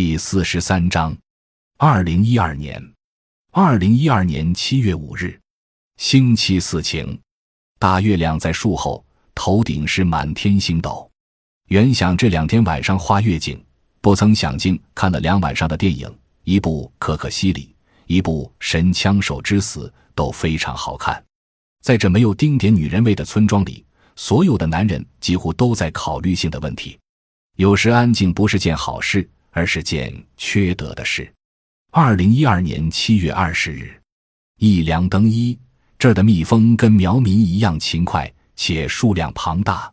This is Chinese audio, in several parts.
第四十三章，二零一二年，二零一二年七月五日，星期四晴，大月亮在树后，头顶是满天星斗。原想这两天晚上画月景，不曾想竟看了两晚上的电影，一部《可可西里》，一部《神枪手之死》，都非常好看。在这没有丁点女人味的村庄里，所有的男人几乎都在考虑性的问题。有时安静不是件好事，而是件缺德的事。二零一二年七月二十日，一凉灯一，这儿的蜜蜂跟苗民一样勤快，且数量庞大。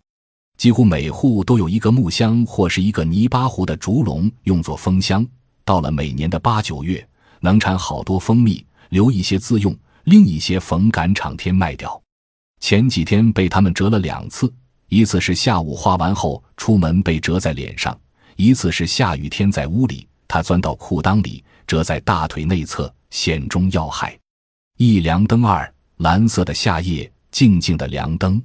几乎每户都有一个木箱或是一个泥巴糊的竹笼，用作蜂箱。到了每年的八九月，能产好多蜂蜜，留一些自用，另一些逢赶场天卖掉。前几天被他们蛰了两次，一次是下午画完后出门被蛰在脸上，一次是下雨天在屋里，他钻到裤裆里，折在大腿内侧，险中要害。一凉灯二，蓝色的夏夜，静静的凉灯。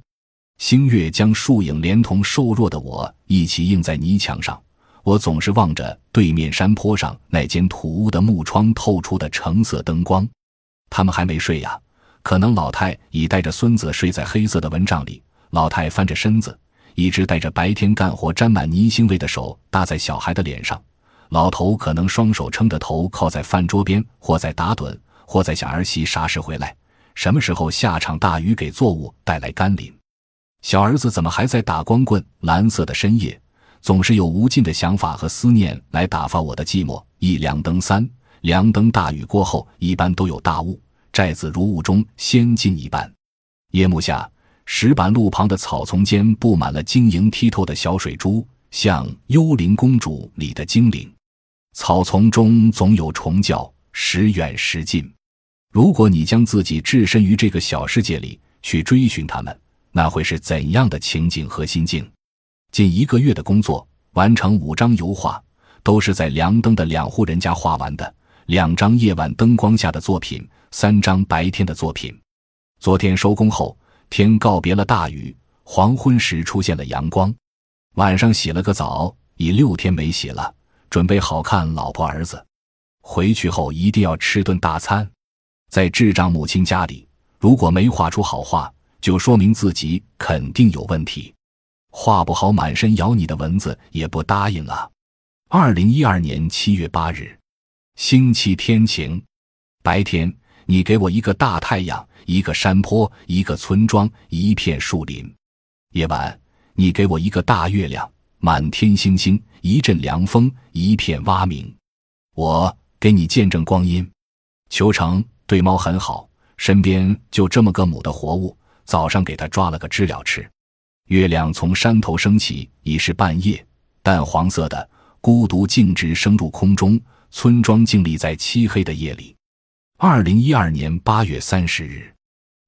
星月将树影连同瘦弱的我一起映在泥墙上，我总是望着对面山坡上那间土屋的木窗透出的橙色灯光。他们还没睡呀，可能老太已带着孙子睡在黑色的蚊帐里。老太翻着身子，一只带着白天干活沾满泥腥味的手搭在小孩的脸上。老头可能双手撑着头靠在饭桌边，或在打盹，或在想儿媳啥时回来，什么时候下场大雨给作物带来甘霖。小儿子怎么还在打光棍？蓝色的深夜，总是有无尽的想法和思念来打发我的寂寞。一凉灯三凉灯，大雨过后一般都有大雾，寨子如雾中仙境一般。夜幕下，石板路旁的草丛间布满了晶莹剔透的小水珠，像《幽灵公主》里的精灵。草丛中总有虫叫，时远时近。如果你将自己置身于这个小世界里，去追寻它们。那会是怎样的情景和心境？近一个月的工作，完成五张油画，都是在凉灯的两户人家画完的。两张夜晚灯光下的作品，三张白天的作品。昨天收工后，天告别了大雨，黄昏时出现了阳光。晚上洗了个澡，已六天没洗了，准备好看老婆儿子。回去后一定要吃顿大餐。在智障母亲家里，如果没画出好画。就说明自己肯定有问题，画不好满身咬你的蚊子也不答应啊！二零一二年七月八日，星期天晴，白天你给我一个大太阳，一个山坡，一个村庄，一片树林；夜晚你给我一个大月亮，满天星星，一阵凉风，一片蛙鸣。我给你见证光阴。裘成对猫很好，身边就这么个母的活物。早上给他抓了个知了吃，月亮从山头升起，已是半夜，淡黄色的，孤独径直升入空中。村庄静立在漆黑的夜里。二零一二年八月三十日，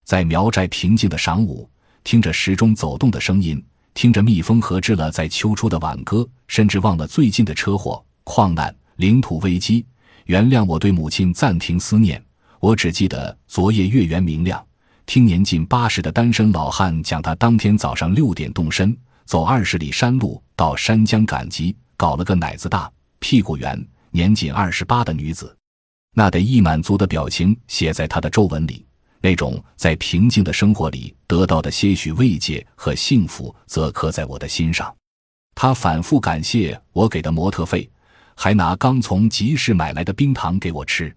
在苗寨平静的晌午，听着时钟走动的声音，听着蜜蜂合织了在秋初的挽歌，甚至忘了最近的车祸、矿难、领土危机。原谅我对母亲暂停思念，我只记得昨夜月圆明亮。听年近八十的单身老汉讲，他当天早上六点动身，走二十里山路到山江赶集，搞了个奶子大、屁股圆、年仅二十八的女子。那得意满足的表情写在他的皱纹里，那种在平静的生活里得到的些许慰藉和幸福，则刻在我的心上。他反复感谢我给的模特费，还拿刚从集市买来的冰糖给我吃。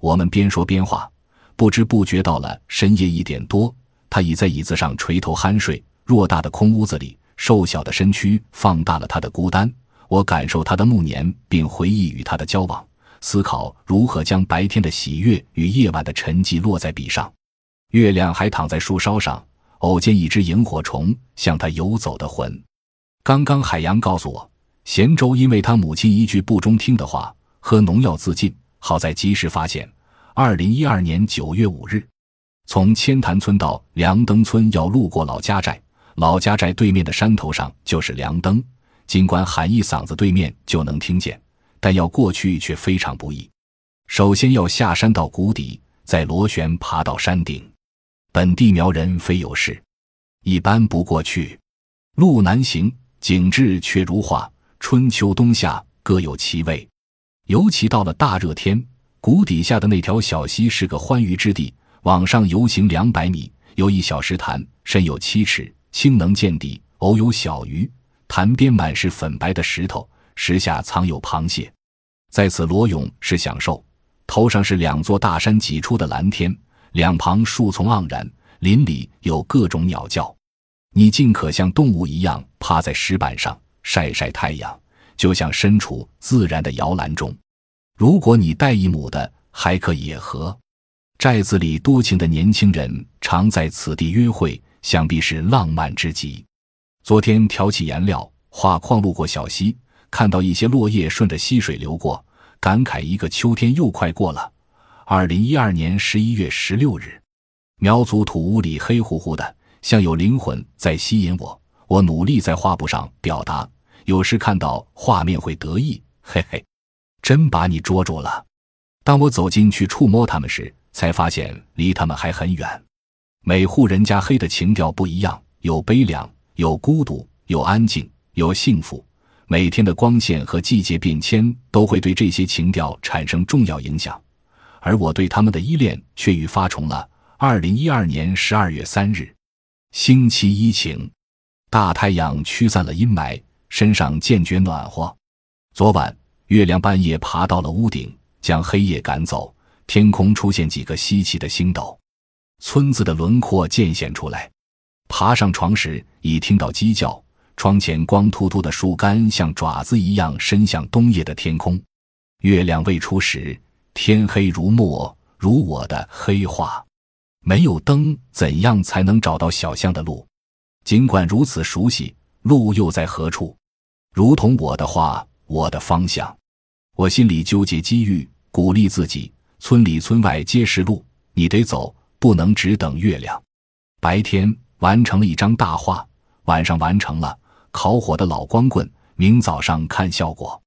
我们边说边画。不知不觉到了深夜一点多，他倚在椅子上垂头酣睡。偌大的空屋子里，瘦小的身躯放大了他的孤单。我感受他的暮年，并回忆与他的交往，思考如何将白天的喜悦与夜晚的沉寂落在笔上。月亮还躺在树梢上，偶见一只萤火虫向他游走的魂。刚刚海洋告诉我，贤周因为他母亲一句不中听的话，喝农药自尽。好在及时发现。二零一二年九月五日，从千潭村到梁登村要路过老家寨，老家寨对面的山头上就是梁登。尽管喊一嗓子，对面就能听见，但要过去却非常不易。首先要下山到谷底，再螺旋爬到山顶。本地苗人非有事，一般不过去。路难行，景致却如画，春秋冬夏各有其味。尤其到了大热天，谷底下的那条小溪是个欢愉之地。往上游行两百米，有一小石潭，深有七尺，清能见底，偶有小鱼。潭边满是粉白的石头，石下藏有螃蟹。在此裸泳是享受。头上是两座大山挤出的蓝天，两旁树丛盎然，林里有各种鸟叫。你尽可像动物一样趴在石板上晒晒太阳，就像身处自然的摇篮中。如果你带一亩的，还可野合。寨子里多情的年轻人常在此地约会，想必是浪漫之极。昨天挑起颜料画框，路过小溪，看到一些落叶顺着溪水流过，感慨一个秋天又快过了。二零一二年十一月十六日，苗族土屋里黑乎乎的，像有灵魂在吸引我。我努力在画布上表达，有时看到画面会得意，嘿嘿，真把你捉住了。当我走进去触摸他们时，才发现离他们还很远。每户人家黑的情调不一样，有悲凉，有孤独，有安静，有幸福。每天的光线和季节变迁都会对这些情调产生重要影响，而我对他们的依恋却愈发重了。二零一二年十二月三日，星期一晴，大太阳驱散了阴霾，身上渐觉暖和。昨晚月亮半夜爬到了屋顶，将黑夜赶走。天空出现几个稀奇的星斗，村子的轮廓渐显出来。爬上床时，已听到鸡叫。窗前光秃秃的树干像爪子一样伸向冬夜的天空。月亮未出时，天黑如墨，如我的黑画。没有灯，怎样才能找到小巷的路？尽管如此熟悉，路又在何处？如同我的话，我的方向。我心里纠结机遇，鼓励自己。村里村外皆是路，你得走，不能只等月亮。白天完成了一张大画，晚上完成了烤火的老光棍，明早上看效果。